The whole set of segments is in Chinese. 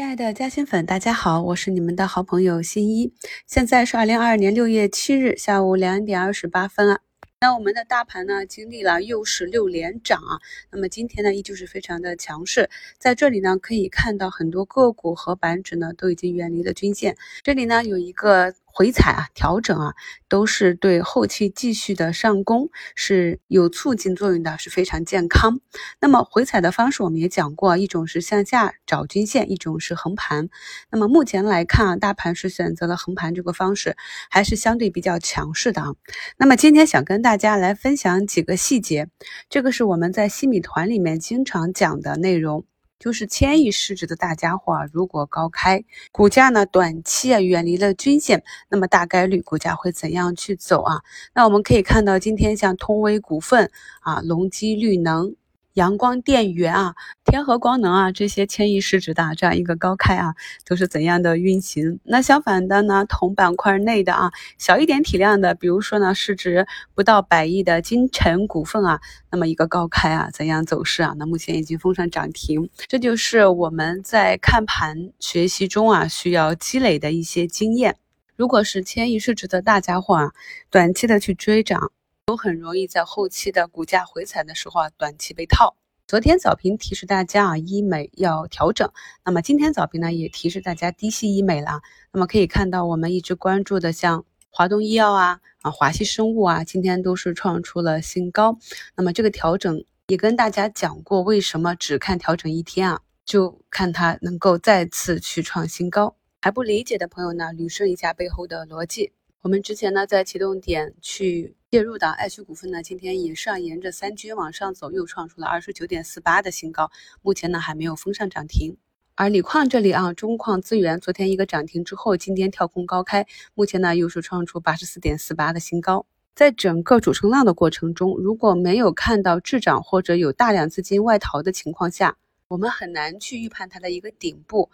亲爱的嘉兴粉，大家好，我是你们的好朋友新一。现在是二零二二年六月七日下午两点二十八分啊。那我们的大盘呢，经历了又是六连涨啊。那么今天呢，依旧是非常的强势。在这里呢，可以看到很多个股和板指呢，都已经远离了均线。这里呢，有一个。回踩啊，调整啊，都是对后期继续的上攻是有促进作用的，是非常健康。那么回踩的方式我们也讲过，一种是向下找均线，一种是横盘。那么目前来看啊，大盘是选择了横盘这个方式，还是相对比较强势的啊。那么今天想跟大家来分享几个细节，这个是我们在西米团里面经常讲的内容。就是千亿市值的大家伙啊，如果高开，股价呢短期啊远离了均线，那么大概率股价会怎样去走啊？那我们可以看到，今天像通威股份啊、隆基绿能。阳光电源啊，天合光能啊，这些千亿市值的这样一个高开啊，都是怎样的运行？那相反的呢，同板块内的啊，小一点体量的，比如说呢，市值不到百亿的金城股份啊，那么一个高开啊，怎样走势啊？那目前已经封上涨停，这就是我们在看盘学习中啊，需要积累的一些经验。如果是千亿市值的大家伙啊，短期的去追涨。都很容易在后期的股价回踩的时候啊，短期被套。昨天早评提示大家啊，医美要调整。那么今天早评呢，也提示大家低吸医美了。那么可以看到，我们一直关注的像华东医药啊、啊华西生物啊，今天都是创出了新高。那么这个调整也跟大家讲过，为什么只看调整一天啊，就看它能够再次去创新高。还不理解的朋友呢，捋顺一下背后的逻辑。我们之前呢，在启动点去介入的爱趣股份呢，今天也是沿着三均往上走，又创出了二十九点四八的新高，目前呢还没有封上涨停。而锂矿这里啊，中矿资源昨天一个涨停之后，今天跳空高开，目前呢又是创出八十四点四八的新高。在整个主升浪的过程中，如果没有看到滞涨或者有大量资金外逃的情况下，我们很难去预判它的一个顶部。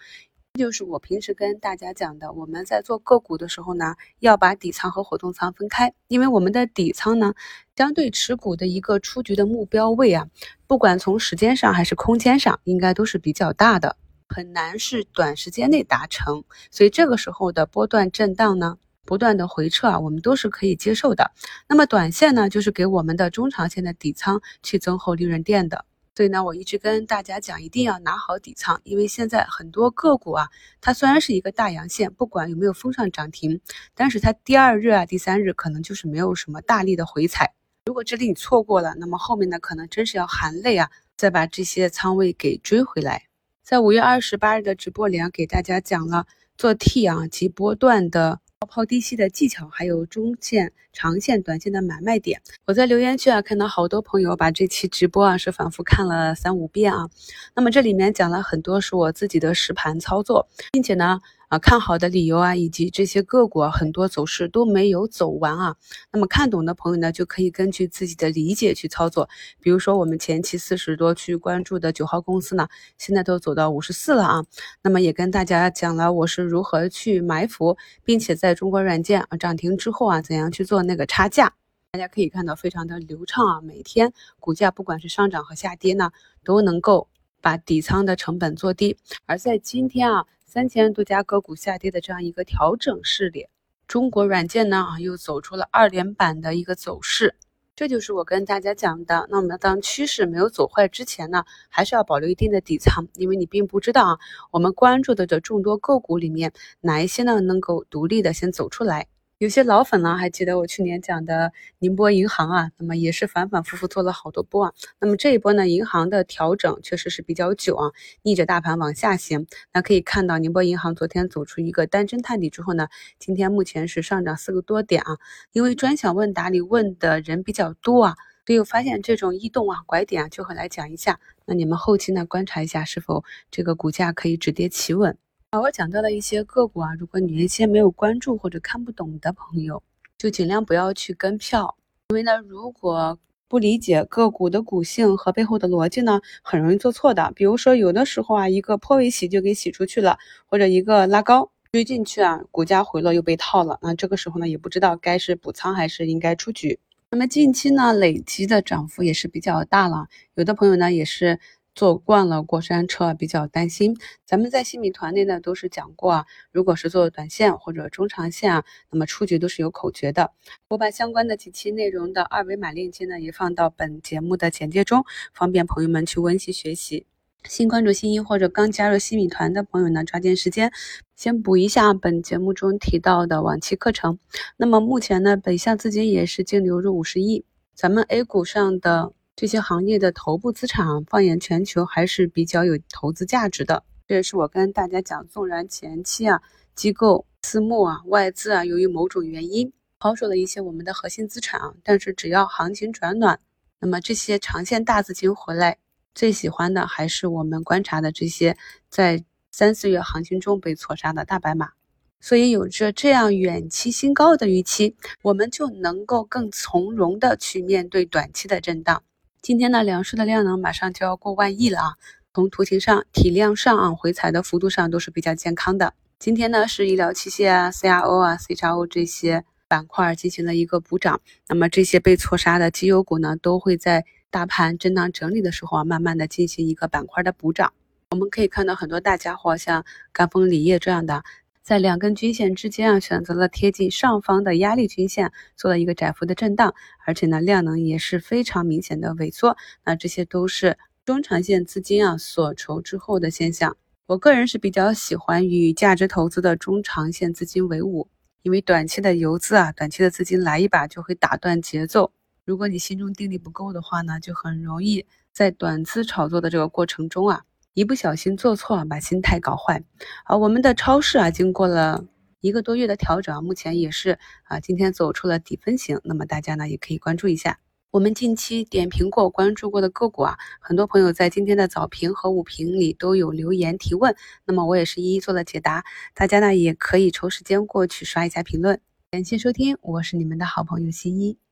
就是我平时跟大家讲的，我们在做个股的时候呢，要把底仓和活动仓分开，因为我们的底仓呢，相对持股的一个出局的目标位啊，不管从时间上还是空间上，应该都是比较大的，很难是短时间内达成。所以这个时候的波段震荡呢，不断的回撤啊，我们都是可以接受的。那么短线呢，就是给我们的中长线的底仓去增厚利润垫的。所以呢，我一直跟大家讲，一定要拿好底仓，因为现在很多个股啊，它虽然是一个大阳线，不管有没有封上涨停，但是它第二日啊、第三日可能就是没有什么大力的回踩。如果这里你错过了，那么后面呢，可能真是要含泪啊，再把这些仓位给追回来。在五月二十八日的直播里啊，给大家讲了做 T 啊及波段的。抛低吸的技巧，还有中线、长线、短线的买卖点。我在留言区啊看到好多朋友把这期直播啊是反复看了三五遍啊。那么这里面讲了很多是我自己的实盘操作，并且呢。啊，看好的理由啊，以及这些个股啊，很多走势都没有走完啊。那么看懂的朋友呢，就可以根据自己的理解去操作。比如说我们前期四十多去关注的九号公司呢，现在都走到五十四了啊。那么也跟大家讲了我是如何去埋伏，并且在中国软件啊涨停之后啊，怎样去做那个差价。大家可以看到非常的流畅啊，每天股价不管是上涨和下跌呢，都能够把底仓的成本做低。而在今天啊。三千多家个股下跌的这样一个调整试点，中国软件呢啊又走出了二连板的一个走势，这就是我跟大家讲的。那我们当趋势没有走坏之前呢，还是要保留一定的底仓，因为你并不知道啊，我们关注的这众多个股里面哪一些呢能够独立的先走出来。有些老粉呢，还记得我去年讲的宁波银行啊，那么也是反反复复做了好多波啊。那么这一波呢，银行的调整确实是比较久啊，逆着大盘往下行。那可以看到，宁波银行昨天走出一个单针探底之后呢，今天目前是上涨四个多点啊。因为专享问答里问的人比较多啊，所以我发现这种异动啊、拐点啊，就会来讲一下。那你们后期呢，观察一下是否这个股价可以止跌企稳。我讲到了一些个股啊，如果你原先没有关注或者看不懂的朋友，就尽量不要去跟票，因为呢，如果不理解个股的股性和背后的逻辑呢，很容易做错的。比如说，有的时候啊，一个破位洗就给洗出去了，或者一个拉高追进去啊，股价回落又被套了，那这个时候呢，也不知道该是补仓还是应该出局。那么近期呢，累积的涨幅也是比较大了，有的朋友呢也是。坐惯了过山车，比较担心。咱们在新米团内呢都是讲过啊，如果是做短线或者中长线啊，那么出局都是有口诀的。我把相关的几期内容的二维码链接呢也放到本节目的简介中，方便朋友们去温习学习。新关注新一或者刚加入新米团的朋友呢，抓紧时间先补一下本节目中提到的往期课程。那么目前呢，北向资金也是净流入五十亿，咱们 A 股上的这些行业的头部资产，放眼全球还是比较有投资价值的。这也是我跟大家讲，纵然前期啊，机构、私募啊、外资啊，由于某种原因抛售了一些我们的核心资产啊，但是只要行情转暖，那么这些长线大资金回来。最喜欢的还是我们观察的这些在三四月行情中被错杀的大白马，所以有着这样远期新高的预期，我们就能够更从容的去面对短期的震荡。今天呢，两市的量能马上就要过万亿了啊，从图形上、体量上啊，回踩的幅度上都是比较健康的。今天呢，是医疗器械啊、CRO 啊、CRO 这些板块进行了一个补涨，那么这些被错杀的绩优股呢，都会在。大盘震荡整理的时候啊，慢慢的进行一个板块的补涨。我们可以看到很多大家伙，像赣锋锂业这样的，在两根均线之间啊，选择了贴近上方的压力均线，做了一个窄幅的震荡，而且呢，量能也是非常明显的萎缩。那这些都是中长线资金啊所筹之后的现象。我个人是比较喜欢与价值投资的中长线资金为伍，因为短期的游资啊，短期的资金来一把就会打断节奏。如果你心中定力不够的话呢，就很容易在短资炒作的这个过程中啊，一不小心做错，把心态搞坏。而我们的超市啊，经过了一个多月的调整，目前也是啊，今天走出了底分型。那么大家呢，也可以关注一下我们近期点评过、关注过的个股啊，很多朋友在今天的早评和午评里都有留言提问，那么我也是一一做了解答。大家呢，也可以抽时间过去刷一下评论。感谢收听，我是你们的好朋友新一。